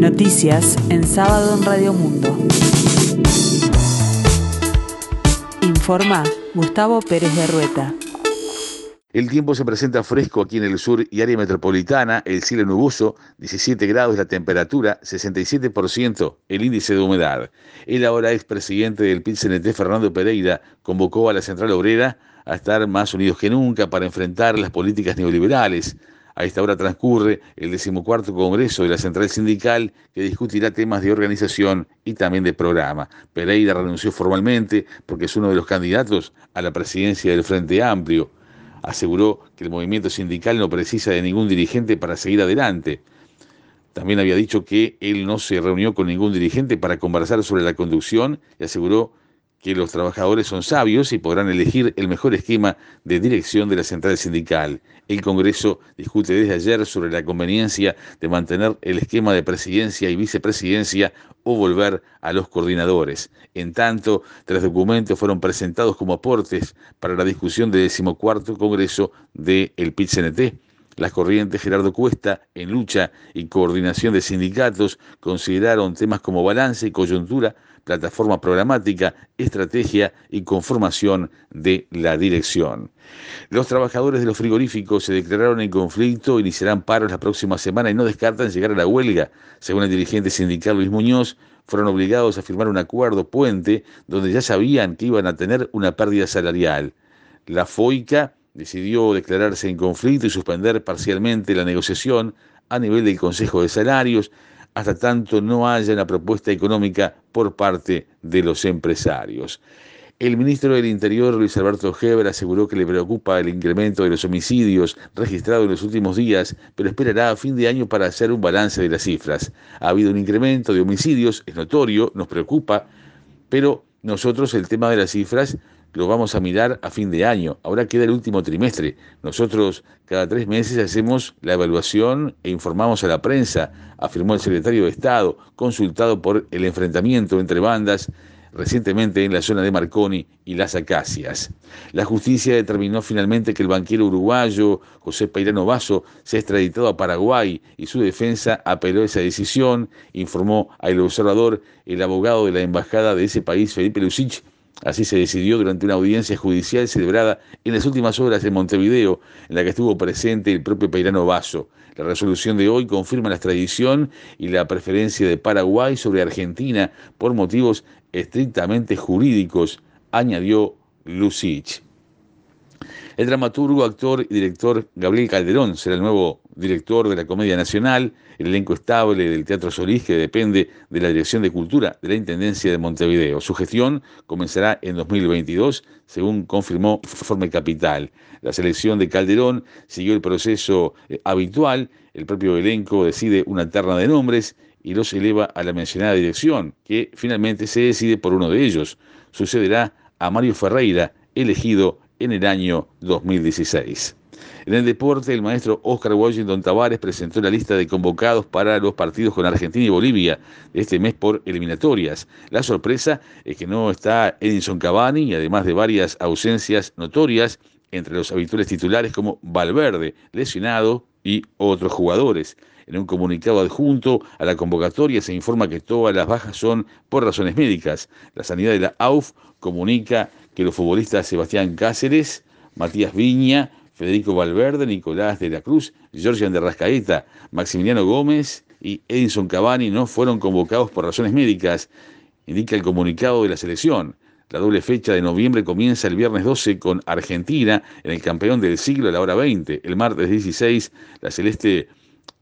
Noticias en sábado en Radio Mundo. Informa Gustavo Pérez de Rueta. El tiempo se presenta fresco aquí en el sur y área metropolitana, el cielo nuboso, 17 grados la temperatura, 67% el índice de humedad. El ahora expresidente del PIT-CNT, Fernando Pereira, convocó a la Central Obrera a estar más unidos que nunca para enfrentar las políticas neoliberales. A esta hora transcurre el decimocuarto Congreso de la Central Sindical que discutirá temas de organización y también de programa. Pereira renunció formalmente porque es uno de los candidatos a la presidencia del Frente Amplio aseguró que el movimiento sindical no precisa de ningún dirigente para seguir adelante. También había dicho que él no se reunió con ningún dirigente para conversar sobre la conducción y aseguró que los trabajadores son sabios y podrán elegir el mejor esquema de dirección de la central sindical. El Congreso discute desde ayer sobre la conveniencia de mantener el esquema de presidencia y vicepresidencia o volver a los coordinadores. En tanto, tres documentos fueron presentados como aportes para la discusión del decimocuarto Congreso del de PIT-CNT. Las corrientes Gerardo Cuesta, en lucha y coordinación de sindicatos, consideraron temas como balance y coyuntura plataforma programática, estrategia y conformación de la dirección. Los trabajadores de los frigoríficos se declararon en conflicto, iniciarán paros la próxima semana y no descartan llegar a la huelga. Según el dirigente sindical Luis Muñoz, fueron obligados a firmar un acuerdo puente donde ya sabían que iban a tener una pérdida salarial. La FOICA decidió declararse en conflicto y suspender parcialmente la negociación a nivel del Consejo de Salarios hasta tanto no haya una propuesta económica por parte de los empresarios. El ministro del Interior, Luis Alberto Heber, aseguró que le preocupa el incremento de los homicidios registrados en los últimos días, pero esperará a fin de año para hacer un balance de las cifras. Ha habido un incremento de homicidios, es notorio, nos preocupa, pero nosotros el tema de las cifras lo vamos a mirar a fin de año. Ahora queda el último trimestre. Nosotros cada tres meses hacemos la evaluación e informamos a la prensa, afirmó el secretario de Estado, consultado por el enfrentamiento entre bandas recientemente en la zona de Marconi y Las Acacias. La justicia determinó finalmente que el banquero uruguayo José Peirano Vaso se ha extraditado a Paraguay y su defensa apeló esa decisión, informó a El Observador el abogado de la embajada de ese país, Felipe Lucich, Así se decidió durante una audiencia judicial celebrada en las últimas horas en Montevideo, en la que estuvo presente el propio Peirano Vaso. La resolución de hoy confirma la extradición y la preferencia de Paraguay sobre Argentina por motivos estrictamente jurídicos, añadió Lucich. El dramaturgo, actor y director Gabriel Calderón será el nuevo director de la Comedia Nacional, el elenco estable del Teatro Solís, que depende de la Dirección de Cultura de la Intendencia de Montevideo. Su gestión comenzará en 2022, según confirmó Informe Capital. La selección de Calderón siguió el proceso eh, habitual, el propio elenco decide una terna de nombres y los eleva a la mencionada dirección, que finalmente se decide por uno de ellos. Sucederá a Mario Ferreira, elegido en el año 2016. En el deporte, el maestro Oscar Washington Tavares presentó la lista de convocados para los partidos con Argentina y Bolivia de este mes por eliminatorias. La sorpresa es que no está Edinson Cavani y además de varias ausencias notorias entre los habituales titulares como Valverde, lesionado, y otros jugadores. En un comunicado adjunto a la convocatoria se informa que todas las bajas son por razones médicas. La sanidad de la AUF comunica que los futbolistas Sebastián Cáceres, Matías Viña, Federico Valverde, Nicolás de la Cruz, Georgian de Rascaeta, Maximiliano Gómez y Edison Cavani no fueron convocados por razones médicas, indica el comunicado de la selección. La doble fecha de noviembre comienza el viernes 12 con Argentina en el campeón del siglo a la hora 20. El martes 16, la Celeste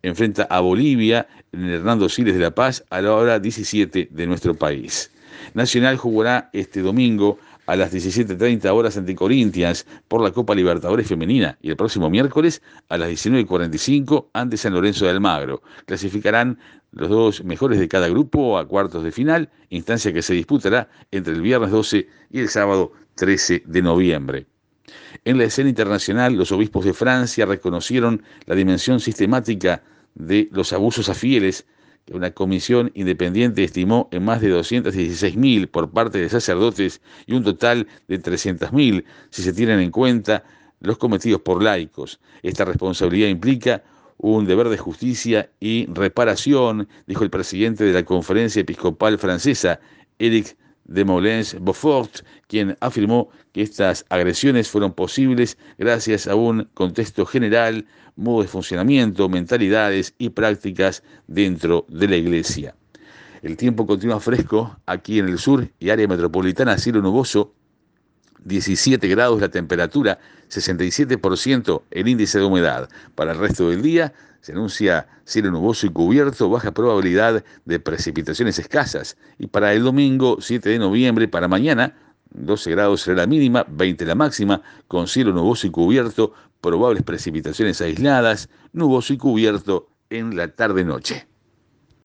enfrenta a Bolivia en Hernando Siles de La Paz a la hora 17 de nuestro país. Nacional jugará este domingo a las 17.30 horas ante Corinthians por la Copa Libertadores Femenina y el próximo miércoles a las 19.45 ante San Lorenzo de Almagro. Clasificarán los dos mejores de cada grupo a cuartos de final, instancia que se disputará entre el viernes 12 y el sábado 13 de noviembre. En la escena internacional, los obispos de Francia reconocieron la dimensión sistemática de los abusos a fieles una comisión independiente estimó en más de 216.000 por parte de sacerdotes y un total de 300.000 si se tienen en cuenta los cometidos por laicos. Esta responsabilidad implica un deber de justicia y reparación, dijo el presidente de la Conferencia Episcopal Francesa, Eric de Molins Beaufort, quien afirmó que estas agresiones fueron posibles gracias a un contexto general, modo de funcionamiento, mentalidades y prácticas dentro de la iglesia. El tiempo continúa fresco aquí en el sur y área metropolitana, cielo nuboso, 17 grados la temperatura, 67% el índice de humedad. Para el resto del día se anuncia cielo nuboso y cubierto, baja probabilidad de precipitaciones escasas. Y para el domingo 7 de noviembre, para mañana, 12 grados será la mínima, 20 la máxima, con cielo nuboso y cubierto, probables precipitaciones aisladas, nuboso y cubierto en la tarde-noche.